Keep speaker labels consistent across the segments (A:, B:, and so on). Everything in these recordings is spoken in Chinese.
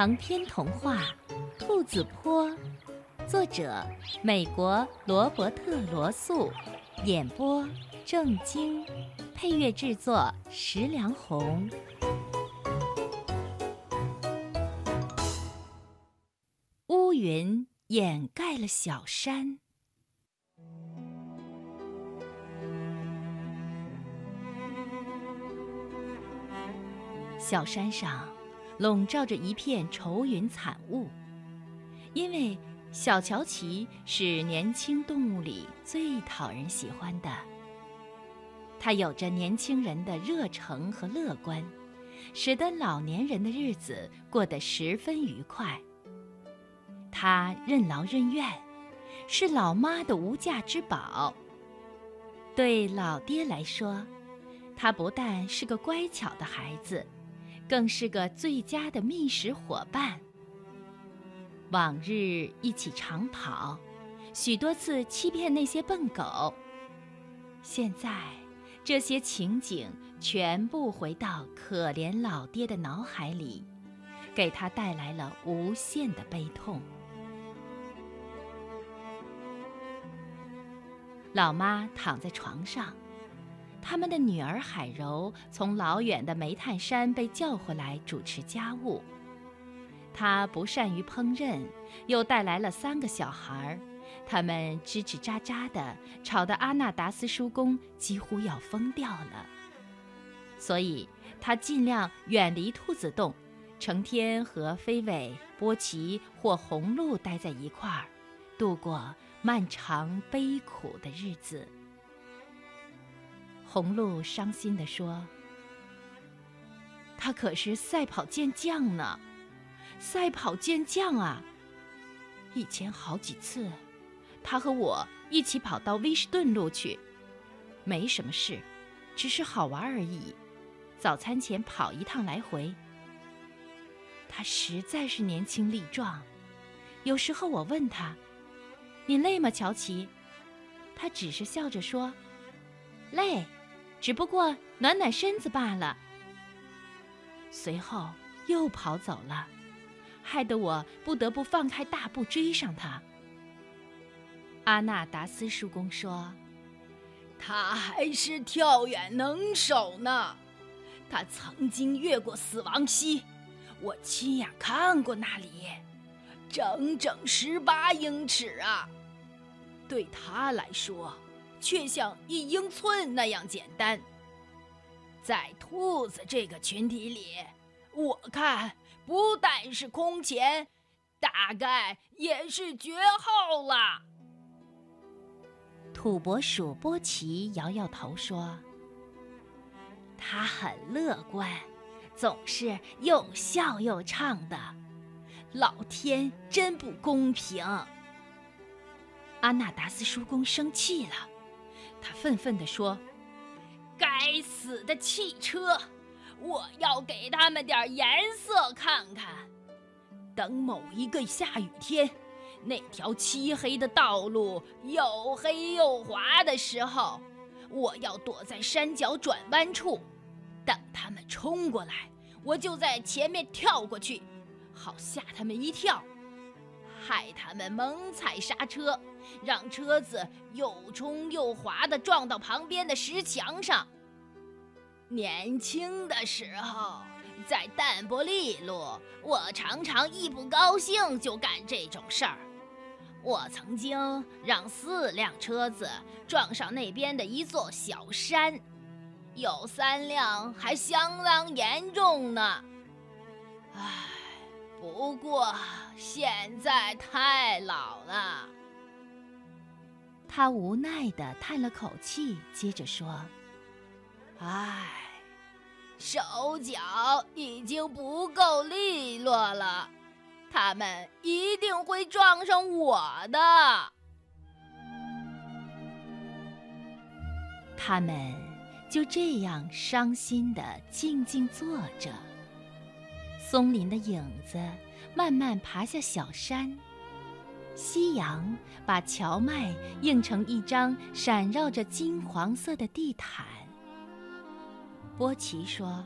A: 长篇童话《兔子坡》，作者美国罗伯特·罗素，演播郑晶，配乐制作石良红。乌云掩盖了小山，小山上。笼罩着一片愁云惨雾，因为小乔奇是年轻动物里最讨人喜欢的。它有着年轻人的热诚和乐观，使得老年人的日子过得十分愉快。它任劳任怨，是老妈的无价之宝。对老爹来说，他不但是个乖巧的孩子。更是个最佳的觅食伙伴。往日一起长跑，许多次欺骗那些笨狗。现在，这些情景全部回到可怜老爹的脑海里，给他带来了无限的悲痛。老妈躺在床上。他们的女儿海柔从老远的煤炭山被叫回来主持家务。她不善于烹饪，又带来了三个小孩儿，他们吱吱喳喳的，吵得阿纳达斯叔公几乎要疯掉了。所以，他尽量远离兔子洞，成天和飞尾、波奇或红鹿待在一块儿，度过漫长悲苦的日子。红鹿伤心地说：“他可是赛跑健将呢，赛跑健将啊！以前好几次，他和我一起跑到威士顿路去，没什么事，只是好玩而已。早餐前跑一趟来回。他实在是年轻力壮。有时候我问他：‘你累吗，乔奇？’他只是笑着说：‘累。’”只不过暖暖身子罢了。随后又跑走了，害得我不得不放开大步追上他。阿纳达斯叔公说：“
B: 他还是跳远能手呢，他曾经越过死亡溪，我亲眼看过那里，整整十八英尺啊！对他来说。”却像一英寸那样简单。在兔子这个群体里，我看不但是空前，大概也是绝后了。
A: 土拨鼠波奇摇摇头说：“他很乐观，总是又笑又唱的。老天真不公平。”阿纳达斯叔公生气了。他愤愤地说：“
B: 该死的汽车！我要给他们点颜色看看。等某一个下雨天，那条漆黑的道路又黑又滑的时候，我要躲在山脚转弯处，等他们冲过来，我就在前面跳过去，好吓他们一跳。”害他们猛踩刹车，让车子又冲又滑地撞到旁边的石墙上。年轻的时候，在淡泊利路，我常常一不高兴就干这种事儿。我曾经让四辆车子撞上那边的一座小山，有三辆还相当严重呢。唉。不过现在太老了，
A: 他无奈地叹了口气，接着说：“
B: 唉，手脚已经不够利落了，他们一定会撞上我的。”
A: 他们就这样伤心地静静坐着。松林的影子慢慢爬下小山，夕阳把荞麦映成一张闪耀着金黄色的地毯。波奇说：“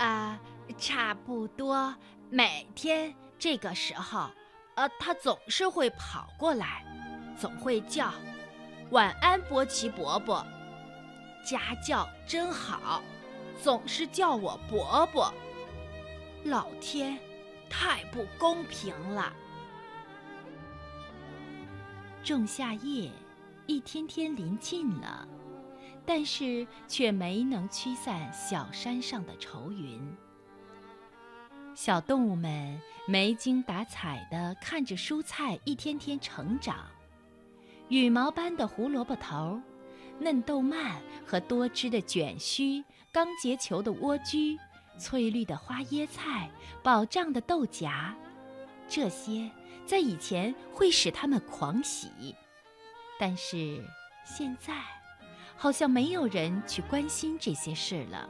C: 啊，
B: 差不多每天这个时候，呃，他总是会跑过来，总会叫：“晚安，波奇伯伯。”家教真好，总是叫我伯伯。老天，太不公平了！
A: 仲夏夜一天天临近了，但是却没能驱散小山上的愁云。小动物们没精打采地看着蔬菜一天天成长，羽毛般的胡萝卜头。嫩豆蔓和多汁的卷须，刚结球的莴苣，翠绿的花椰菜，饱胀的豆荚，这些在以前会使他们狂喜，但是现在，好像没有人去关心这些事了。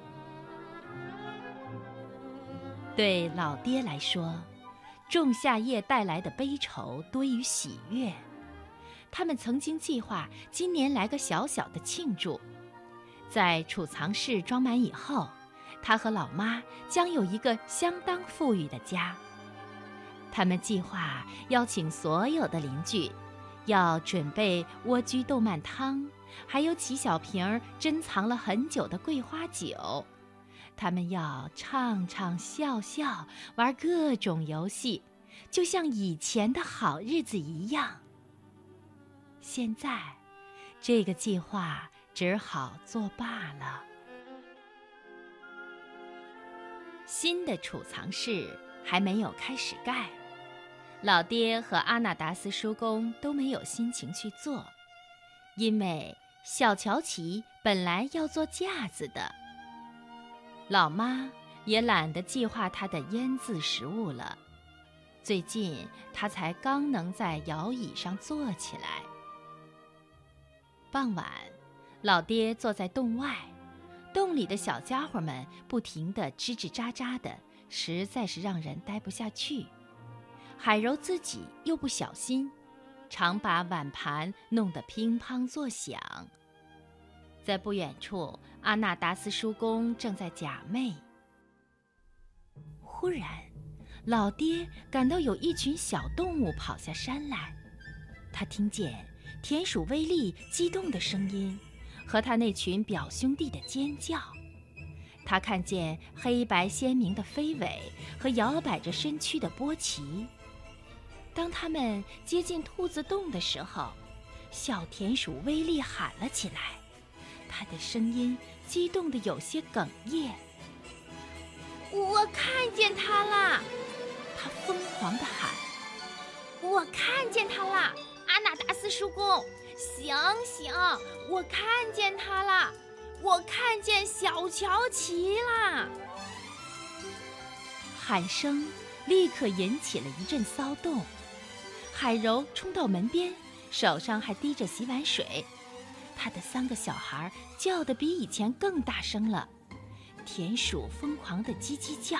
A: 对老爹来说，仲夏夜带来的悲愁多于喜悦。他们曾经计划今年来个小小的庆祝，在储藏室装满以后，他和老妈将有一个相当富裕的家。他们计划邀请所有的邻居，要准备莴苣豆瓣汤，还有几小瓶珍藏了很久的桂花酒。他们要唱唱笑笑，玩各种游戏，就像以前的好日子一样。现在，这个计划只好作罢了。新的储藏室还没有开始盖，老爹和阿纳达斯叔公都没有心情去做，因为小乔奇本来要做架子的。老妈也懒得计划他的腌渍食物了，最近他才刚能在摇椅上坐起来。傍晚，老爹坐在洞外，洞里的小家伙们不停地吱吱喳喳的，实在是让人待不下去。海柔自己又不小心，常把碗盘弄得乒乓作响。在不远处，阿纳达斯叔公正在假寐。忽然，老爹感到有一群小动物跑下山来，他听见。田鼠威利激动的声音，和他那群表兄弟的尖叫。他看见黑白鲜明的飞尾和摇摆着身躯的波奇。当他们接近兔子洞的时候，小田鼠威力喊了起来，他的声音激动的有些哽咽。
B: 我看见他啦！
A: 他疯狂的喊：“
B: 我看见他啦！”阿纳达斯叔公，醒醒！我看见他了，我看见小乔奇啦！
A: 喊声立刻引起了一阵骚动。海柔冲到门边，手上还滴着洗碗水。他的三个小孩叫得比以前更大声了。田鼠疯狂地叽叽叫。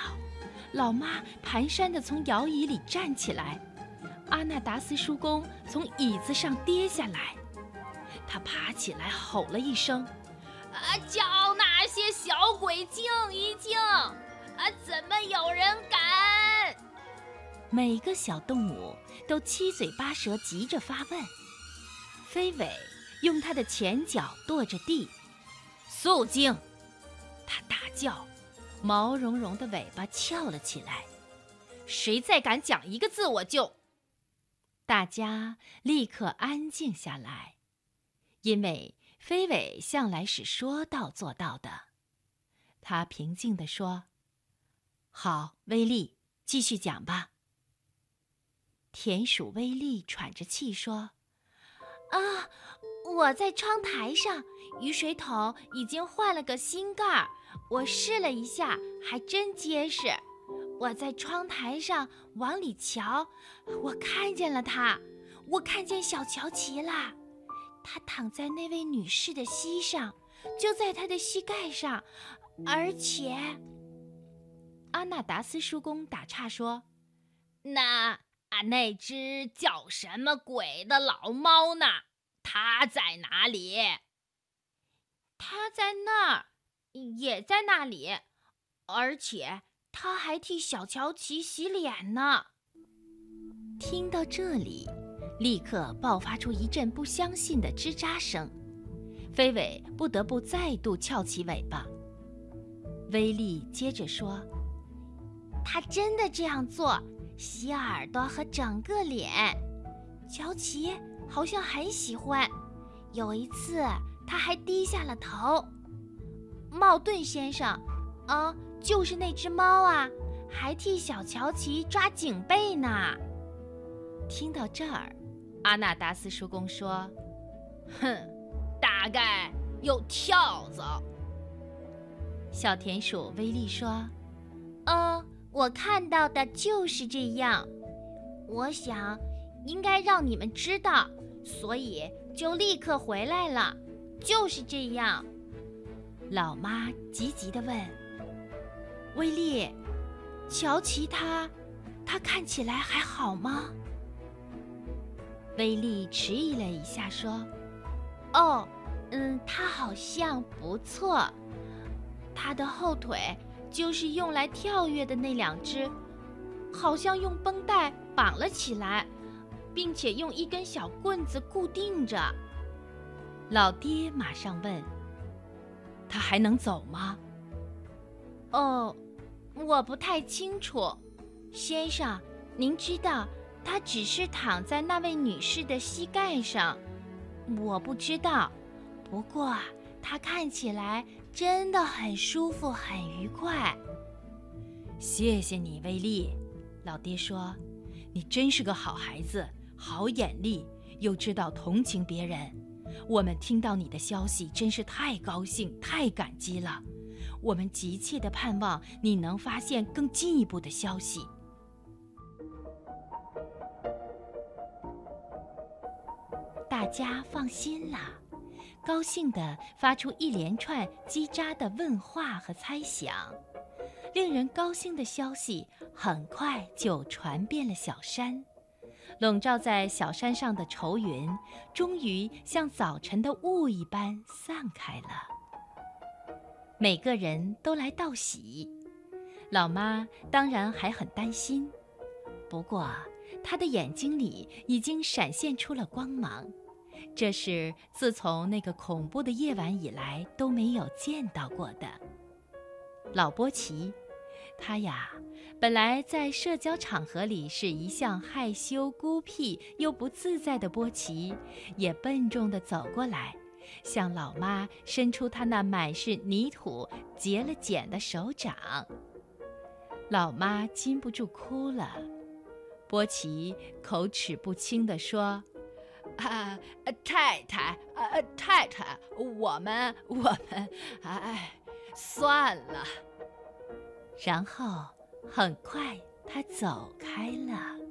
A: 老妈蹒跚地从摇椅里站起来。阿纳达斯叔公从椅子上跌下来，他爬起来吼了一声：“
B: 啊，叫那些小鬼静一静！
A: 每个小动物都七嘴八舌，急着发问。飞尾用它的前脚跺着地，肃静！他大叫，毛茸茸的尾巴翘了起来。谁再敢讲一个字，我就……大家立刻安静下来，因为飞尾向来是说到做到的。他平静地说：“好，威力，继续讲吧。”田鼠威力喘着气说：“
B: 啊，我在窗台上，雨水桶已经换了个新盖儿，我试了一下，还真结实。”我在窗台上往里瞧，我看见了他，我看见小乔奇啦。他躺在那位女士的膝上，就在她的膝盖上，而且，
A: 阿纳达斯叔公打岔说：“
B: 那啊，那只叫什么鬼的老猫呢？它在哪里？它在那儿，也在那里，而且。”
C: 他还替小乔琪洗脸呢。
A: 听到这里，立刻爆发出一阵不相信的吱喳声，飞尾不得不再度翘起尾巴。威利接着说：“
C: 他真的这样做，洗耳朵和整个脸。乔奇好像很喜欢，有一次他还低下了头。茂顿先生，啊。”就是那只猫啊，还替小乔琪抓颈背呢。
A: 听到这儿，阿纳达斯叔公说：“
B: 哼，大概有跳蚤。”
A: 小田鼠威利说：“
C: 嗯，我看到的就是这样。我想应该让你们知道，所以就立刻回来了。就是这样。”
A: 老妈急急地问。威利，乔琪他，他看起来还好吗？
C: 威利迟疑了一下，说：“哦，嗯，他好像不错。他的后腿就是用来跳跃的那两只，好像用绷带绑了起来，并且用一根小棍子固定着。”
A: 老爹马上问：“他还能走吗？”
C: 哦。我不太清楚，先生，您知道他只是躺在那位女士的膝盖上，我不知道。不过他看起来真的很舒服，很愉快。
A: 谢谢你，威利。老爹说：“你真是个好孩子，好眼力，又知道同情别人。我们听到你的消息，真是太高兴，太感激了。”我们急切地盼望你能发现更进一步的消息。大家放心啦，高兴地发出一连串叽喳的问话和猜想。令人高兴的消息很快就传遍了小山，笼罩在小山上的愁云终于像早晨的雾一般散开了。每个人都来道喜，老妈当然还很担心，不过她的眼睛里已经闪现出了光芒，这是自从那个恐怖的夜晚以来都没有见到过的。老波奇，他呀，本来在社交场合里是一向害羞孤僻又不自在的波奇，也笨重地走过来。向老妈伸出他那满是泥土、结了茧的手掌。老妈禁不住哭了。波奇口齿不清地说：“
B: 啊，太太，啊，太太，我们，我们，哎，算了。”
A: 然后很快他走开了。